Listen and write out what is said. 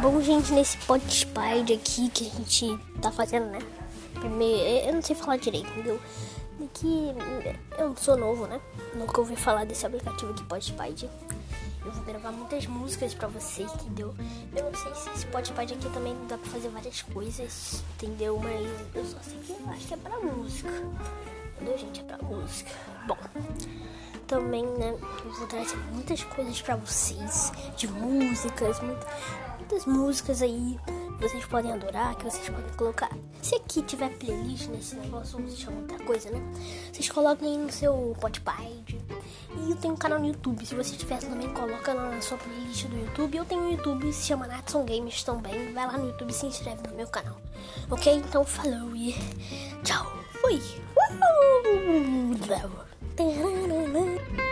Bom, gente, nesse Podspide aqui que a gente tá fazendo, né? Primeiro, eu não sei falar direito, entendeu? Que eu sou novo, né? Nunca ouvi falar desse aplicativo aqui, Podspide. Eu vou gravar muitas músicas pra vocês, entendeu? Eu não sei se esse Podspide aqui também dá pra fazer várias coisas, entendeu? Mas eu só sei que eu acho que é pra música. Entendeu, gente? É pra música. Bom também, né? Eu vou trazer muitas coisas para vocês, de músicas, muitas músicas aí que vocês podem adorar, que vocês podem colocar. Se aqui tiver playlist nesse negócio, ou se chama outra coisa, né? Vocês coloquem aí no seu Spotify. E eu tenho um canal no YouTube. Se você tiver também, coloca na sua playlist do YouTube. Eu tenho um YouTube, se chama Natson Games também. Vai lá no YouTube e se inscreve no meu canal. Ok? Então falou e tchau. Fui! Uhul! Da-da-da-da.